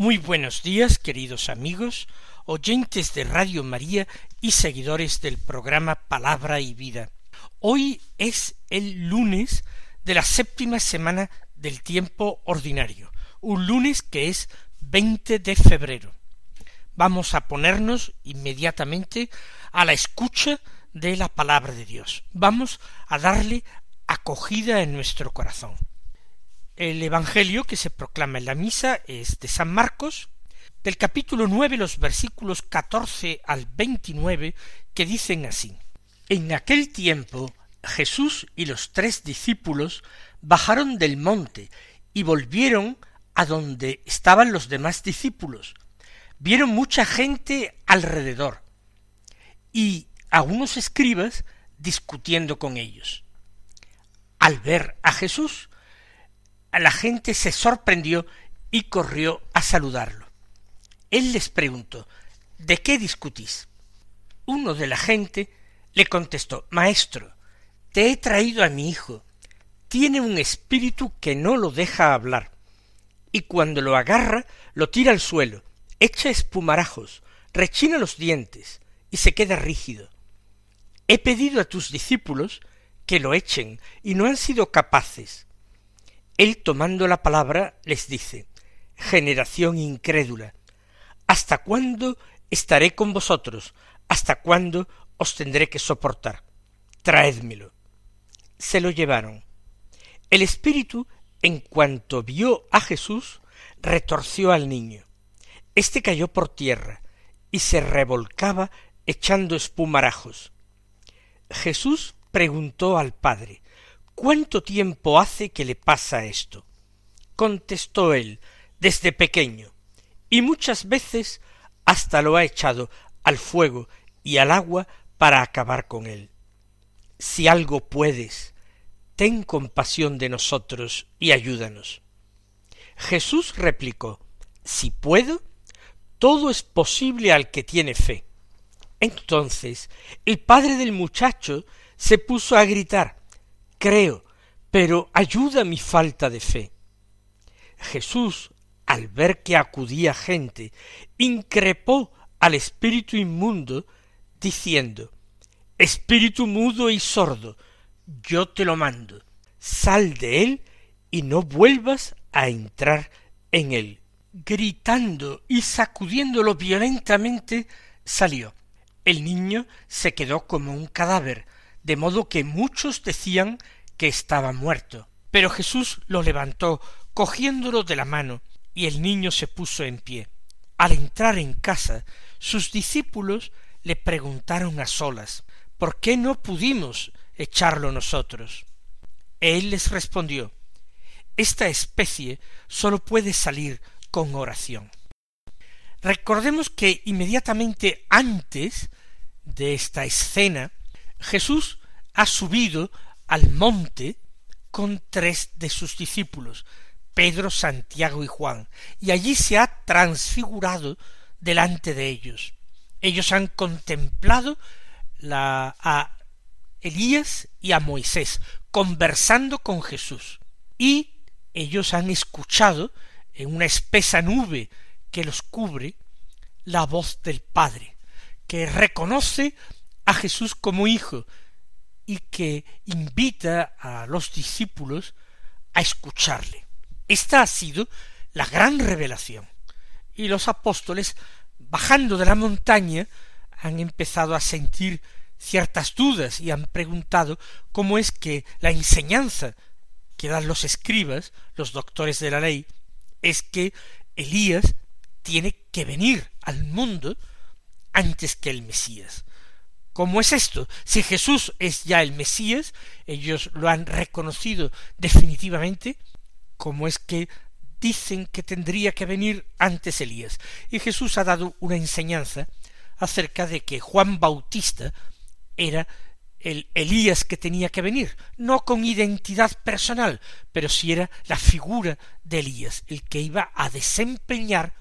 Muy buenos días, queridos amigos, oyentes de Radio María y seguidores del programa Palabra y Vida. Hoy es el lunes de la séptima semana del tiempo ordinario, un lunes que es 20 de febrero. Vamos a ponernos inmediatamente a la escucha de la palabra de Dios. Vamos a darle acogida en nuestro corazón. El Evangelio que se proclama en la misa es de San Marcos, del capítulo nueve los versículos catorce al veintinueve, que dicen así En aquel tiempo Jesús y los tres discípulos bajaron del monte y volvieron a donde estaban los demás discípulos. Vieron mucha gente alrededor y a unos escribas discutiendo con ellos. Al ver a Jesús, la gente se sorprendió y corrió a saludarlo. Él les preguntó ¿De qué discutís? Uno de la gente le contestó Maestro, te he traído a mi hijo. Tiene un espíritu que no lo deja hablar, y cuando lo agarra lo tira al suelo, echa espumarajos, rechina los dientes, y se queda rígido. He pedido a tus discípulos que lo echen, y no han sido capaces. Él tomando la palabra les dice Generación incrédula, ¿hasta cuándo estaré con vosotros? ¿Hasta cuándo os tendré que soportar? Traédmelo. Se lo llevaron. El espíritu, en cuanto vio a Jesús, retorció al niño. Este cayó por tierra y se revolcaba echando espumarajos. Jesús preguntó al padre ¿Cuánto tiempo hace que le pasa esto? Contestó él desde pequeño, y muchas veces hasta lo ha echado al fuego y al agua para acabar con él. Si algo puedes, ten compasión de nosotros y ayúdanos. Jesús replicó Si puedo, todo es posible al que tiene fe. Entonces el padre del muchacho se puso a gritar Creo, pero ayuda mi falta de fe. Jesús, al ver que acudía gente, increpó al espíritu inmundo, diciendo Espíritu mudo y sordo, yo te lo mando, sal de él y no vuelvas a entrar en él. Gritando y sacudiéndolo violentamente, salió. El niño se quedó como un cadáver, de modo que muchos decían que estaba muerto. Pero Jesús lo levantó, cogiéndolo de la mano, y el niño se puso en pie. Al entrar en casa, sus discípulos le preguntaron a solas ¿Por qué no pudimos echarlo nosotros? Él les respondió Esta especie sólo puede salir con oración. Recordemos que inmediatamente antes de esta escena, Jesús ha subido al monte con tres de sus discípulos, Pedro, Santiago y Juan, y allí se ha transfigurado delante de ellos. Ellos han contemplado la, a Elías y a Moisés conversando con Jesús, y ellos han escuchado en una espesa nube que los cubre la voz del Padre, que reconoce a Jesús como hijo y que invita a los discípulos a escucharle. Esta ha sido la gran revelación. Y los apóstoles, bajando de la montaña, han empezado a sentir ciertas dudas y han preguntado cómo es que la enseñanza que dan los escribas, los doctores de la ley, es que Elías tiene que venir al mundo antes que el Mesías. ¿Cómo es esto? Si Jesús es ya el Mesías, ellos lo han reconocido definitivamente, ¿cómo es que dicen que tendría que venir antes Elías? Y Jesús ha dado una enseñanza acerca de que Juan Bautista era el Elías que tenía que venir, no con identidad personal, pero sí era la figura de Elías, el que iba a desempeñar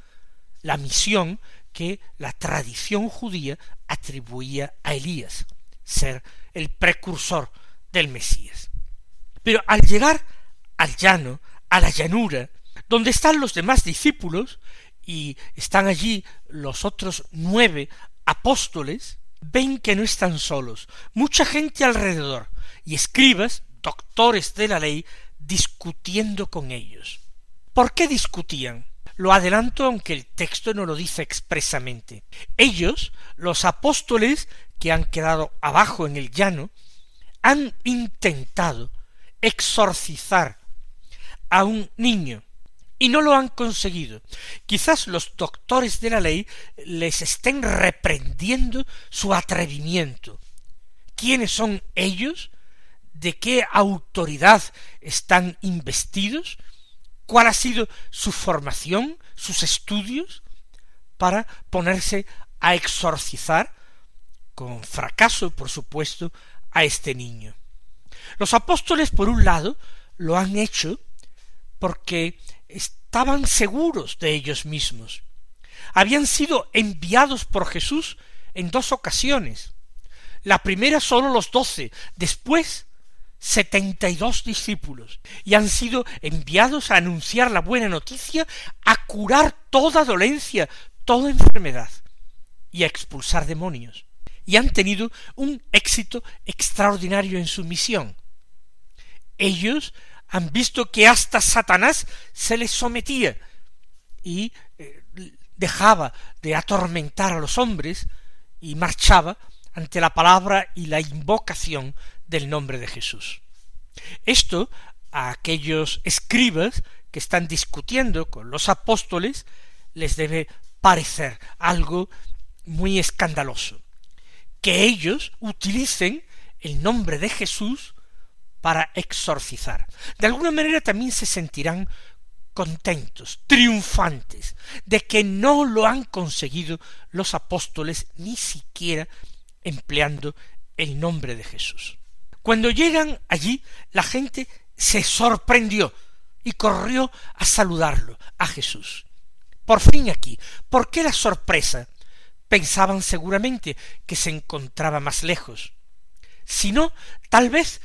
la misión que la tradición judía atribuía a Elías, ser el precursor del Mesías. Pero al llegar al llano, a la llanura, donde están los demás discípulos, y están allí los otros nueve apóstoles, ven que no están solos, mucha gente alrededor, y escribas, doctores de la ley, discutiendo con ellos. ¿Por qué discutían? Lo adelanto aunque el texto no lo dice expresamente. Ellos, los apóstoles que han quedado abajo en el llano, han intentado exorcizar a un niño y no lo han conseguido. Quizás los doctores de la ley les estén reprendiendo su atrevimiento. ¿Quiénes son ellos? ¿De qué autoridad están investidos? ¿Cuál ha sido su formación, sus estudios? para ponerse a exorcizar, con fracaso, por supuesto, a este niño. Los apóstoles, por un lado, lo han hecho porque estaban seguros de ellos mismos. Habían sido enviados por Jesús en dos ocasiones. La primera sólo los doce, después setenta y dos discípulos, y han sido enviados a anunciar la buena noticia, a curar toda dolencia, toda enfermedad, y a expulsar demonios. Y han tenido un éxito extraordinario en su misión. Ellos han visto que hasta Satanás se les sometía y eh, dejaba de atormentar a los hombres y marchaba ante la palabra y la invocación del nombre de Jesús. Esto a aquellos escribas que están discutiendo con los apóstoles les debe parecer algo muy escandaloso. Que ellos utilicen el nombre de Jesús para exorcizar. De alguna manera también se sentirán contentos, triunfantes, de que no lo han conseguido los apóstoles ni siquiera empleando el nombre de Jesús. Cuando llegan allí, la gente se sorprendió y corrió a saludarlo, a Jesús. Por fin aquí. ¿Por qué la sorpresa? Pensaban seguramente que se encontraba más lejos. Si no, tal vez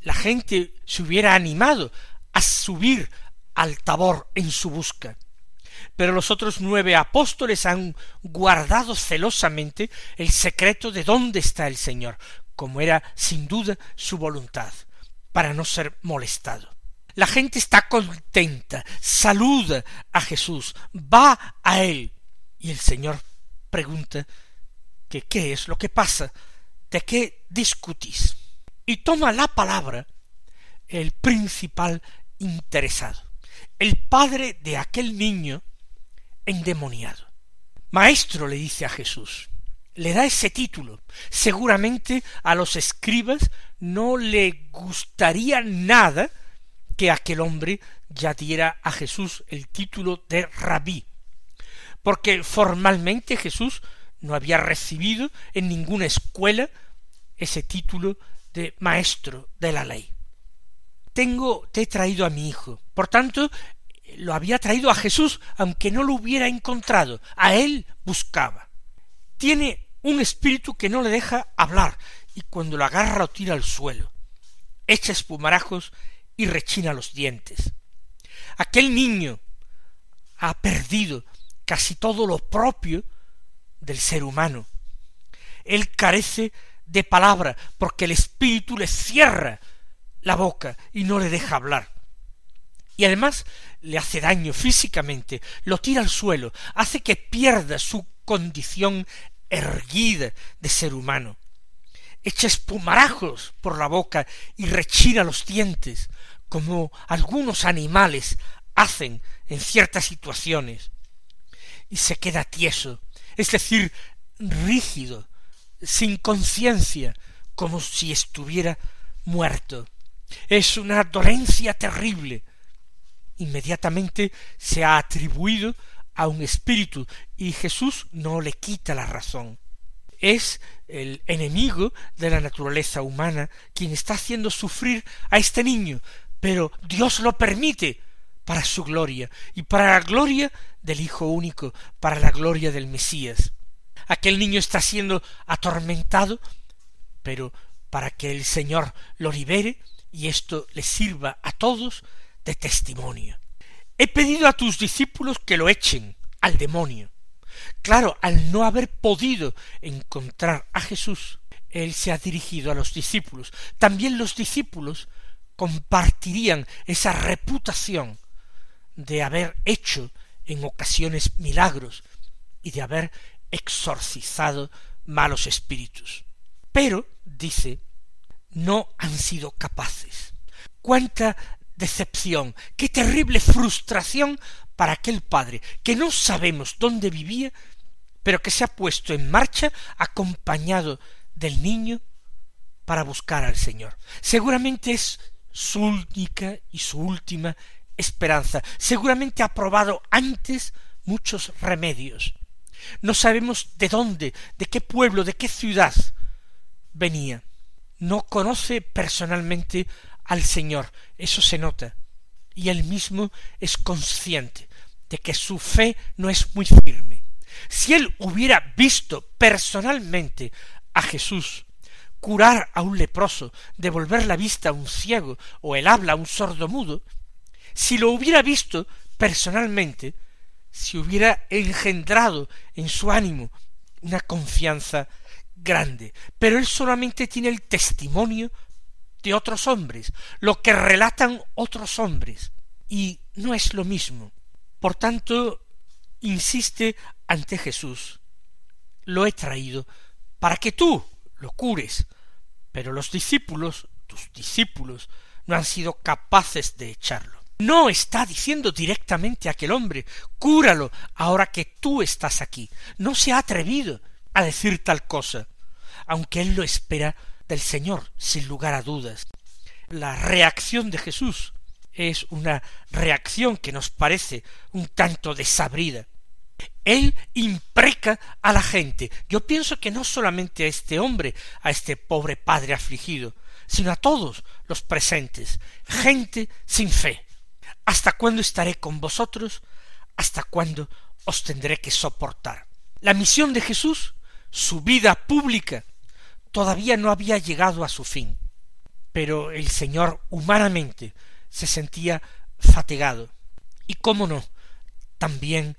la gente se hubiera animado a subir al tabor en su busca. Pero los otros nueve apóstoles han guardado celosamente el secreto de dónde está el Señor, como era sin duda su voluntad, para no ser molestado. La gente está contenta, saluda a Jesús, va a él. Y el Señor pregunta que qué es lo que pasa, de qué discutís y toma la palabra el principal interesado, el padre de aquel niño endemoniado. Maestro le dice a Jesús, le da ese título. Seguramente a los escribas no le gustaría nada que aquel hombre ya diera a Jesús el título de rabí, porque formalmente Jesús no había recibido en ninguna escuela ese título de maestro de la ley. Tengo, te he traído a mi hijo. Por tanto, lo había traído a Jesús, aunque no lo hubiera encontrado. A él buscaba. Tiene un espíritu que no le deja hablar, y cuando lo agarra lo tira al suelo. Echa espumarajos y rechina los dientes. Aquel niño ha perdido casi todo lo propio del ser humano. Él carece de palabra, porque el espíritu le cierra la boca y no le deja hablar. Y además le hace daño físicamente, lo tira al suelo, hace que pierda su condición erguida de ser humano. Echa espumarajos por la boca y rechina los dientes, como algunos animales hacen en ciertas situaciones, y se queda tieso, es decir, rígido, sin conciencia, como si estuviera muerto. Es una dolencia terrible. Inmediatamente se ha atribuido a un espíritu y Jesús no le quita la razón. es el enemigo de la naturaleza humana quien está haciendo sufrir a este niño, pero Dios lo permite para su gloria y para la gloria del Hijo único, para la gloria del Mesías. Aquel niño está siendo atormentado, pero para que el Señor lo libere y esto le sirva a todos de testimonio. He pedido a tus discípulos que lo echen al demonio. Claro, al no haber podido encontrar a Jesús, él se ha dirigido a los discípulos. También los discípulos compartirían esa reputación de haber hecho en ocasiones milagros y de haber exorcizado malos espíritus. Pero, dice, no han sido capaces. Cuánta decepción, qué terrible frustración para aquel padre que no sabemos dónde vivía, pero que se ha puesto en marcha acompañado del niño para buscar al Señor. Seguramente es su única y su última esperanza. Seguramente ha probado antes muchos remedios. No sabemos de dónde, de qué pueblo, de qué ciudad venía. No conoce personalmente al Señor, eso se nota, y él mismo es consciente de que su fe no es muy firme. Si él hubiera visto personalmente a Jesús curar a un leproso, devolver la vista a un ciego o el habla a un sordo mudo, si lo hubiera visto personalmente, si hubiera engendrado en su ánimo una confianza grande, pero él solamente tiene el testimonio de otros hombres, lo que relatan otros hombres, y no es lo mismo. Por tanto, insiste ante Jesús, lo he traído para que tú lo cures, pero los discípulos, tus discípulos, no han sido capaces de echarlo. No está diciendo directamente a aquel hombre, cúralo ahora que tú estás aquí. No se ha atrevido a decir tal cosa, aunque él lo espera del Señor, sin lugar a dudas. La reacción de Jesús es una reacción que nos parece un tanto desabrida. Él impreca a la gente. Yo pienso que no solamente a este hombre, a este pobre padre afligido, sino a todos los presentes, gente sin fe, ¿Hasta cuándo estaré con vosotros? ¿Hasta cuándo os tendré que soportar? La misión de Jesús, su vida pública, todavía no había llegado a su fin. Pero el Señor humanamente se sentía fatigado. Y cómo no, también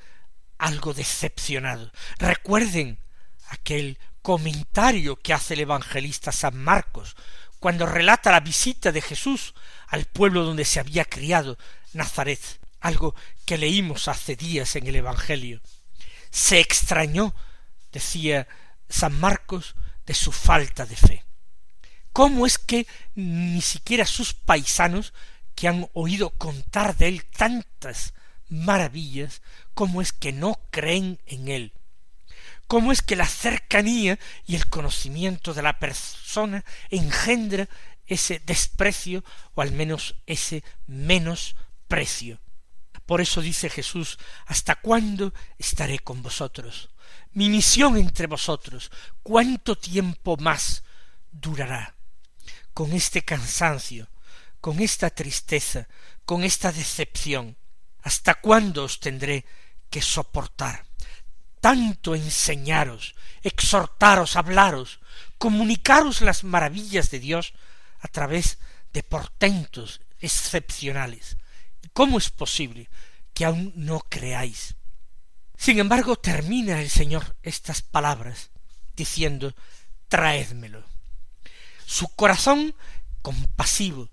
algo decepcionado. Recuerden aquel comentario que hace el evangelista San Marcos cuando relata la visita de Jesús al pueblo donde se había criado, Nazaret, algo que leímos hace días en el Evangelio. Se extrañó, decía San Marcos, su falta de fe. ¿Cómo es que ni siquiera sus paisanos, que han oído contar de él tantas maravillas, cómo es que no creen en él? ¿Cómo es que la cercanía y el conocimiento de la persona engendra ese desprecio o al menos ese menos precio. Por eso dice Jesús, ¿hasta cuándo estaré con vosotros? Mi misión entre vosotros, ¿cuánto tiempo más durará? Con este cansancio, con esta tristeza, con esta decepción, ¿hasta cuándo os tendré que soportar? Tanto enseñaros, exhortaros, hablaros, comunicaros las maravillas de Dios a través de portentos excepcionales, ¿Cómo es posible que aún no creáis? Sin embargo, termina el Señor estas palabras diciendo, traédmelo. Su corazón compasivo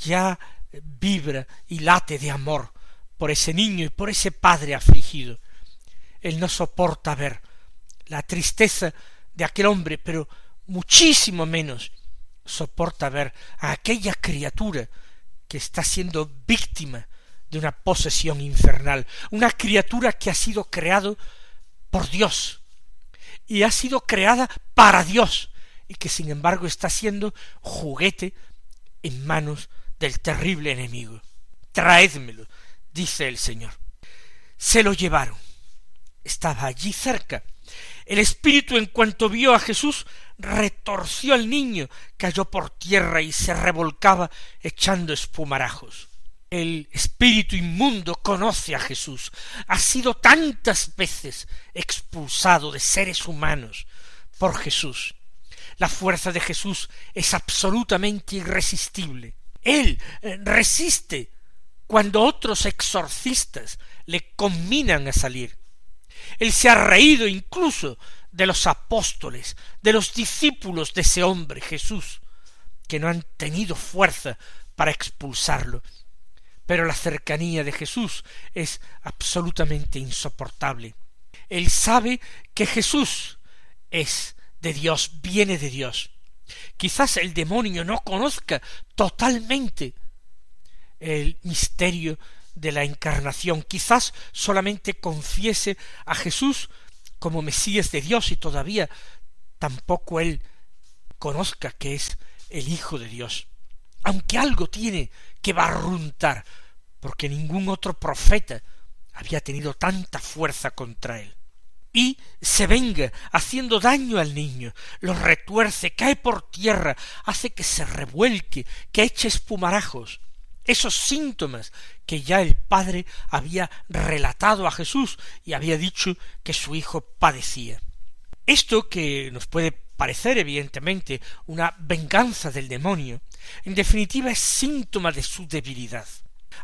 ya vibra y late de amor por ese niño y por ese padre afligido. Él no soporta ver la tristeza de aquel hombre, pero muchísimo menos soporta ver a aquella criatura que está siendo víctima de una posesión infernal, una criatura que ha sido creado por Dios y ha sido creada para Dios y que sin embargo está siendo juguete en manos del terrible enemigo. Traédmelo, dice el Señor. Se lo llevaron. Estaba allí cerca. El espíritu en cuanto vio a Jesús retorció al niño, cayó por tierra y se revolcaba echando espumarajos. El espíritu inmundo conoce a Jesús, ha sido tantas veces expulsado de seres humanos por Jesús. La fuerza de Jesús es absolutamente irresistible. Él eh, resiste cuando otros exorcistas le combinan a salir. Él se ha reído incluso de los apóstoles, de los discípulos de ese hombre Jesús, que no han tenido fuerza para expulsarlo. Pero la cercanía de Jesús es absolutamente insoportable. Él sabe que Jesús es de Dios, viene de Dios. Quizás el demonio no conozca totalmente el misterio de la encarnación, quizás solamente confiese a Jesús como Mesías de Dios y todavía tampoco él conozca que es el Hijo de Dios. Aunque algo tiene que barruntar, porque ningún otro profeta había tenido tanta fuerza contra él. Y se venga haciendo daño al niño, lo retuerce, cae por tierra, hace que se revuelque, que eche espumarajos, esos síntomas que ya el Padre había relatado a Jesús y había dicho que su Hijo padecía. Esto que nos puede parecer evidentemente una venganza del demonio, en definitiva es síntoma de su debilidad.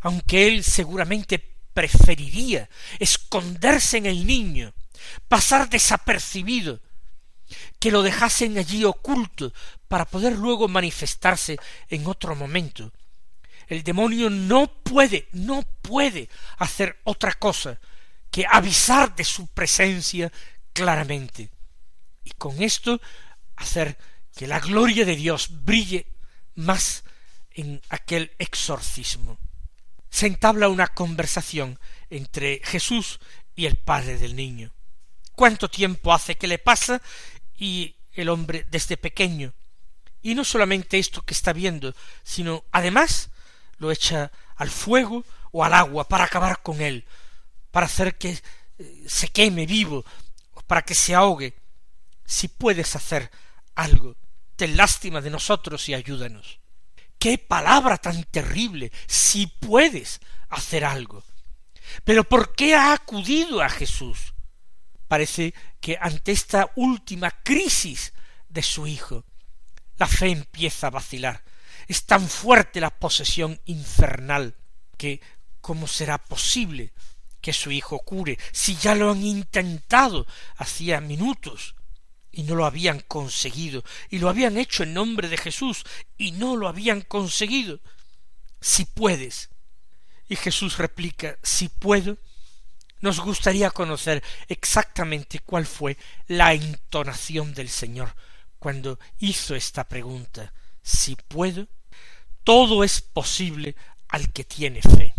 Aunque él seguramente preferiría esconderse en el niño, pasar desapercibido, que lo dejasen allí oculto para poder luego manifestarse en otro momento, el demonio no puede, no puede hacer otra cosa que avisar de su presencia claramente. Y con esto hacer que la gloria de Dios brille más en aquel exorcismo. Se entabla una conversación entre Jesús y el padre del niño. ¿Cuánto tiempo hace que le pasa? Y el hombre desde pequeño. Y no solamente esto que está viendo, sino además lo echa al fuego o al agua para acabar con él, para hacer que eh, se queme vivo, para que se ahogue. Si puedes hacer algo, lástima de nosotros y ayúdanos. Qué palabra tan terrible, si puedes hacer algo. Pero ¿por qué ha acudido a Jesús? Parece que ante esta última crisis de su hijo, la fe empieza a vacilar, es tan fuerte la posesión infernal que ¿cómo será posible que su hijo cure si ya lo han intentado hacía minutos y no lo habían conseguido y lo habían hecho en nombre de Jesús y no lo habían conseguido? Si puedes. Y Jesús replica, si puedo, nos gustaría conocer exactamente cuál fue la entonación del Señor cuando hizo esta pregunta. Si puedo, todo es posible al que tiene fe.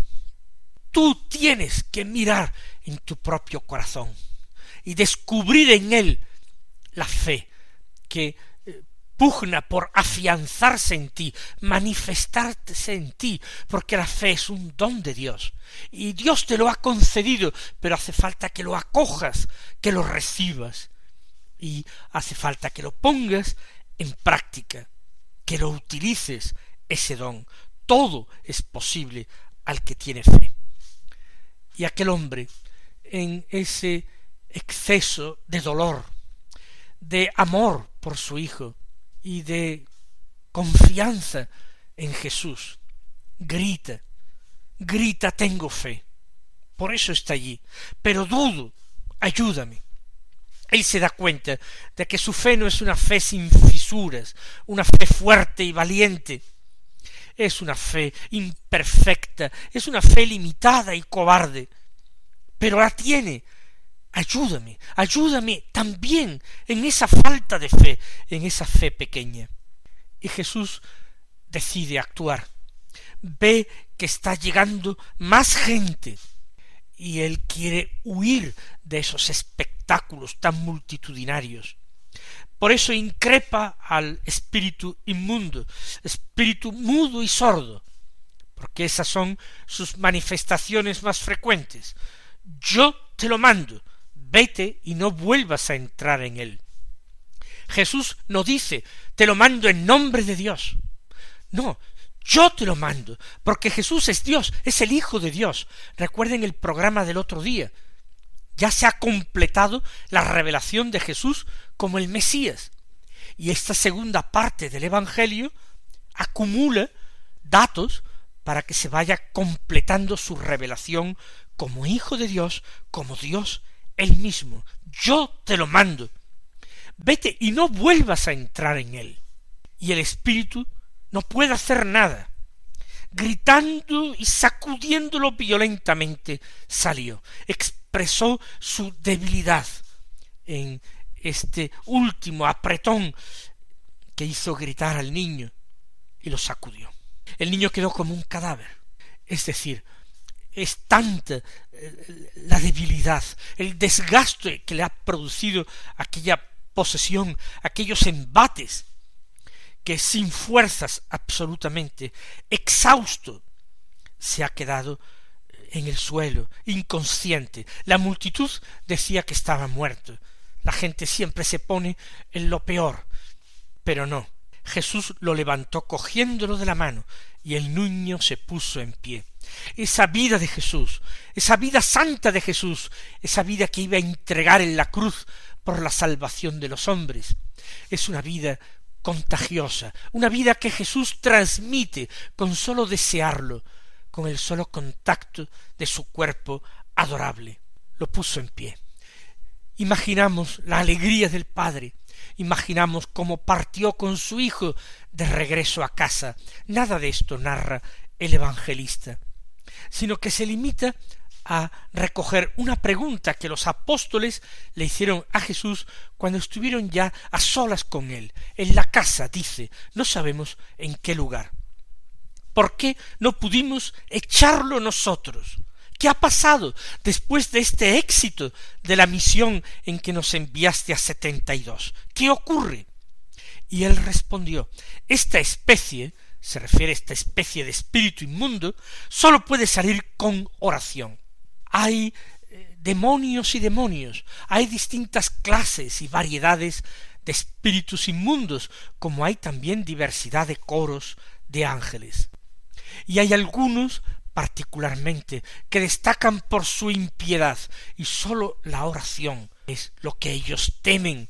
Tú tienes que mirar en tu propio corazón y descubrir en él la fe que eh, pugna por afianzarse en ti, manifestarse en ti, porque la fe es un don de Dios. Y Dios te lo ha concedido, pero hace falta que lo acojas, que lo recibas. Y hace falta que lo pongas en práctica, que lo utilices ese don. Todo es posible al que tiene fe. Y aquel hombre, en ese exceso de dolor, de amor por su hijo y de confianza en Jesús, grita, grita, tengo fe. Por eso está allí. Pero dudo, ayúdame. Él se da cuenta de que su fe no es una fe sin fisuras, una fe fuerte y valiente, es una fe imperfecta, es una fe limitada y cobarde, pero la tiene. Ayúdame, ayúdame también en esa falta de fe, en esa fe pequeña. Y Jesús decide actuar. Ve que está llegando más gente y él quiere huir de esos espectáculos tan multitudinarios. Por eso increpa al espíritu inmundo, espíritu mudo y sordo, porque esas son sus manifestaciones más frecuentes. Yo te lo mando, vete y no vuelvas a entrar en él. Jesús no dice, te lo mando en nombre de Dios. No, yo te lo mando, porque Jesús es Dios, es el Hijo de Dios. Recuerden el programa del otro día. Ya se ha completado la revelación de Jesús como el Mesías. Y esta segunda parte del Evangelio acumula datos para que se vaya completando su revelación como Hijo de Dios, como Dios él mismo. Yo te lo mando. Vete y no vuelvas a entrar en él. Y el Espíritu no puede hacer nada. Gritando y sacudiéndolo violentamente, salió. Expresó su debilidad en este último apretón que hizo gritar al niño y lo sacudió. El niño quedó como un cadáver. Es decir, es tanta eh, la debilidad, el desgaste que le ha producido aquella posesión, aquellos embates, que sin fuerzas absolutamente, exhausto, se ha quedado en el suelo, inconsciente. La multitud decía que estaba muerto. La gente siempre se pone en lo peor. Pero no. Jesús lo levantó cogiéndolo de la mano, y el niño se puso en pie. Esa vida de Jesús, esa vida santa de Jesús, esa vida que iba a entregar en la cruz por la salvación de los hombres, es una vida contagiosa, una vida que Jesús transmite con sólo desearlo, con el solo contacto de su cuerpo adorable. Lo puso en pie. Imaginamos la alegría del Padre, imaginamos cómo partió con su Hijo de regreso a casa. Nada de esto narra el evangelista, sino que se limita a recoger una pregunta que los apóstoles le hicieron a Jesús cuando estuvieron ya a solas con él, en la casa, dice, no sabemos en qué lugar. ¿Por qué no pudimos echarlo nosotros? ¿Qué ha pasado después de este éxito de la misión en que nos enviaste a setenta y dos? ¿Qué ocurre? Y él respondió, esta especie, se refiere a esta especie de espíritu inmundo, sólo puede salir con oración hay eh, demonios y demonios, hay distintas clases y variedades de espíritus inmundos, como hay también diversidad de coros de ángeles. Y hay algunos particularmente que destacan por su impiedad, y sólo la oración es lo que ellos temen,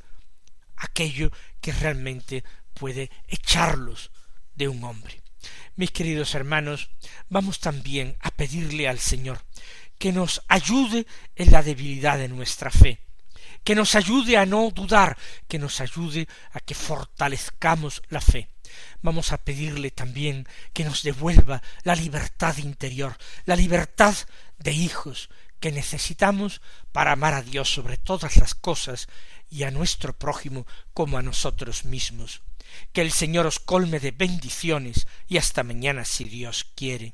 aquello que realmente puede echarlos de un hombre. Mis queridos hermanos, vamos también a pedirle al Señor que nos ayude en la debilidad de nuestra fe, que nos ayude a no dudar, que nos ayude a que fortalezcamos la fe. Vamos a pedirle también que nos devuelva la libertad interior, la libertad de hijos que necesitamos para amar a Dios sobre todas las cosas y a nuestro prójimo como a nosotros mismos. Que el Señor os colme de bendiciones y hasta mañana si Dios quiere.